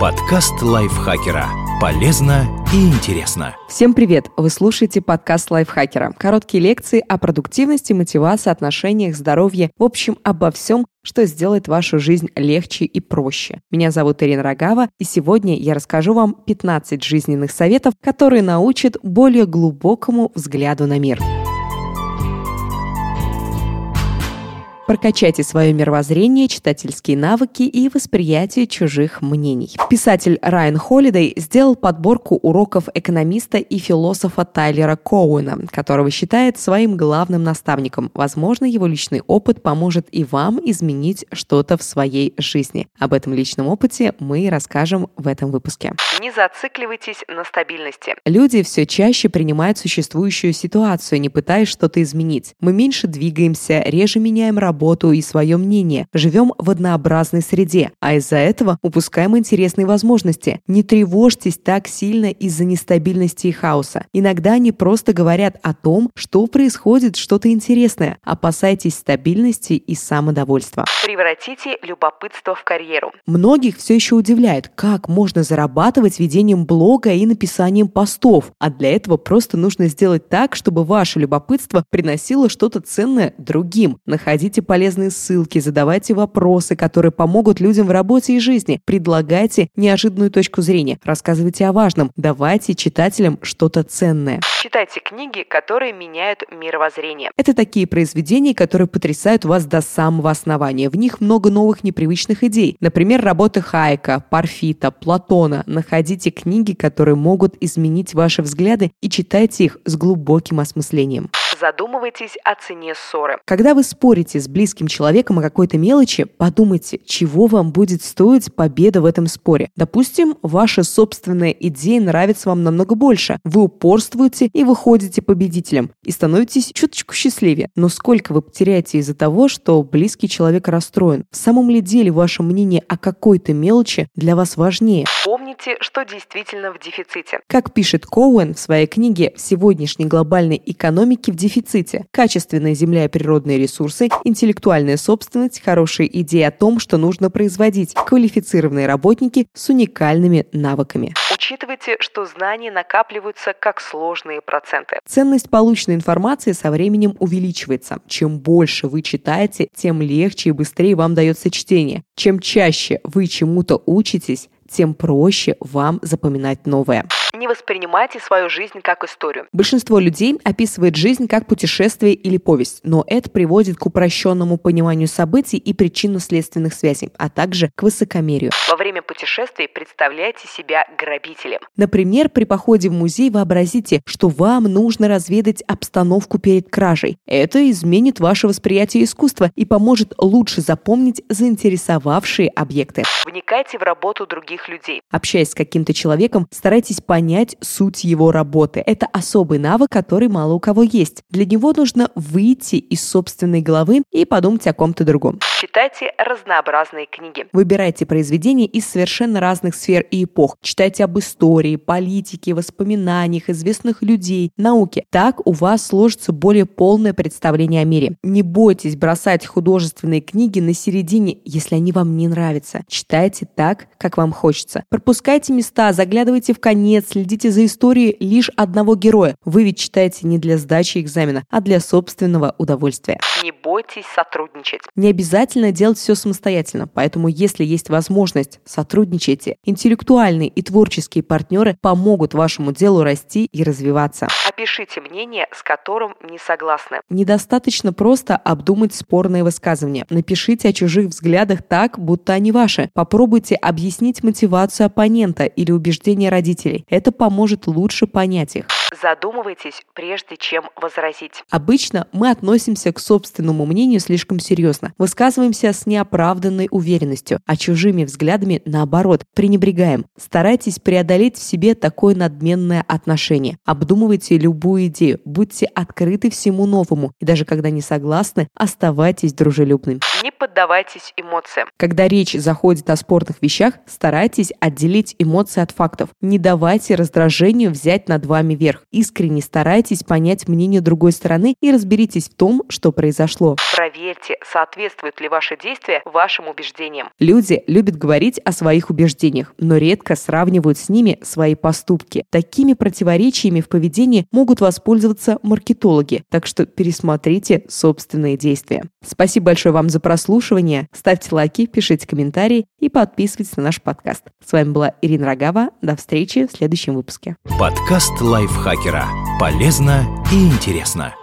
Подкаст лайфхакера. Полезно и интересно. Всем привет! Вы слушаете подкаст лайфхакера. Короткие лекции о продуктивности, мотивации, отношениях, здоровье. В общем, обо всем, что сделает вашу жизнь легче и проще. Меня зовут Ирина Рогава, и сегодня я расскажу вам 15 жизненных советов, которые научат более глубокому взгляду на мир. Прокачайте свое мировоззрение, читательские навыки и восприятие чужих мнений. Писатель Райан Холидей сделал подборку уроков экономиста и философа Тайлера Коуэна, которого считает своим главным наставником. Возможно, его личный опыт поможет и вам изменить что-то в своей жизни. Об этом личном опыте мы расскажем в этом выпуске. Не зацикливайтесь на стабильности. Люди все чаще принимают существующую ситуацию, не пытаясь что-то изменить. Мы меньше двигаемся, реже меняем работу, работу и свое мнение, живем в однообразной среде, а из-за этого упускаем интересные возможности. Не тревожьтесь так сильно из-за нестабильности и хаоса. Иногда они просто говорят о том, что происходит что-то интересное. Опасайтесь стабильности и самодовольства. Превратите любопытство в карьеру. Многих все еще удивляет, как можно зарабатывать ведением блога и написанием постов. А для этого просто нужно сделать так, чтобы ваше любопытство приносило что-то ценное другим. Находите полезные ссылки, задавайте вопросы, которые помогут людям в работе и жизни, предлагайте неожиданную точку зрения, рассказывайте о важном, давайте читателям что-то ценное. Читайте книги, которые меняют мировоззрение. Это такие произведения, которые потрясают вас до самого основания. В них много новых непривычных идей. Например, работы Хайка, Парфита, Платона. Находите книги, которые могут изменить ваши взгляды и читайте их с глубоким осмыслением задумывайтесь о цене ссоры. Когда вы спорите с близким человеком о какой-то мелочи, подумайте, чего вам будет стоить победа в этом споре. Допустим, ваша собственная идея нравится вам намного больше. Вы упорствуете и выходите победителем. И становитесь чуточку счастливее. Но сколько вы потеряете из-за того, что близкий человек расстроен? В самом ли деле ваше мнение о какой-то мелочи для вас важнее? Помните, что действительно в дефиците. Как пишет Коуэн в своей книге «В сегодняшней глобальной экономике в дефиците», дефиците. Качественная земля и природные ресурсы, интеллектуальная собственность, хорошие идеи о том, что нужно производить, квалифицированные работники с уникальными навыками. Учитывайте, что знания накапливаются как сложные проценты. Ценность полученной информации со временем увеличивается. Чем больше вы читаете, тем легче и быстрее вам дается чтение. Чем чаще вы чему-то учитесь, тем проще вам запоминать новое. Не воспринимайте свою жизнь как историю. Большинство людей описывает жизнь как путешествие или повесть, но это приводит к упрощенному пониманию событий и причинно-следственных связей, а также к высокомерию. Во время путешествий представляйте себя грабителем. Например, при походе в музей вообразите, что вам нужно разведать обстановку перед кражей. Это изменит ваше восприятие искусства и поможет лучше запомнить заинтересовавшие объекты. Вникайте в работу других людей. Общаясь с каким-то человеком, старайтесь понять, понять суть его работы. Это особый навык, который мало у кого есть. Для него нужно выйти из собственной головы и подумать о ком-то другом. Читайте разнообразные книги. Выбирайте произведения из совершенно разных сфер и эпох. Читайте об истории, политике, воспоминаниях, известных людей, науке. Так у вас сложится более полное представление о мире. Не бойтесь бросать художественные книги на середине, если они вам не нравятся. Читайте так, как вам хочется. Пропускайте места, заглядывайте в конец, следите за историей лишь одного героя. Вы ведь читаете не для сдачи экзамена, а для собственного удовольствия. Не бойтесь сотрудничать. Не обязательно делать все самостоятельно, поэтому если есть возможность, сотрудничайте. Интеллектуальные и творческие партнеры помогут вашему делу расти и развиваться. Опишите мнение, с которым не согласны. Недостаточно просто обдумать спорные высказывания. Напишите о чужих взглядах так, будто они ваши. Попробуйте объяснить мотивацию оппонента или убеждения родителей. Это поможет лучше понять их. Задумывайтесь, прежде чем возразить. Обычно мы относимся к собственному мнению слишком серьезно, высказываемся с неоправданной уверенностью, а чужими взглядами, наоборот, пренебрегаем. Старайтесь преодолеть в себе такое надменное отношение. Обдумывайте любую идею, будьте открыты всему новому, и даже когда не согласны, оставайтесь дружелюбными. Не поддавайтесь эмоциям. Когда речь заходит о спорных вещах, старайтесь отделить эмоции от фактов. Не давайте раздражению взять над вами верх. Искренне старайтесь понять мнение другой стороны и разберитесь в том, что произошло. Проверьте, соответствуют ли ваши действия вашим убеждениям. Люди любят говорить о своих убеждениях, но редко сравнивают с ними свои поступки. Такими противоречиями в поведении могут воспользоваться маркетологи, так что пересмотрите собственные действия. Спасибо большое вам за прослушивание. Ставьте лайки, пишите комментарии и подписывайтесь на наш подкаст. С вами была Ирина Рогава. До встречи в следующем выпуске. Подкаст лайфхакера. Полезно и интересно.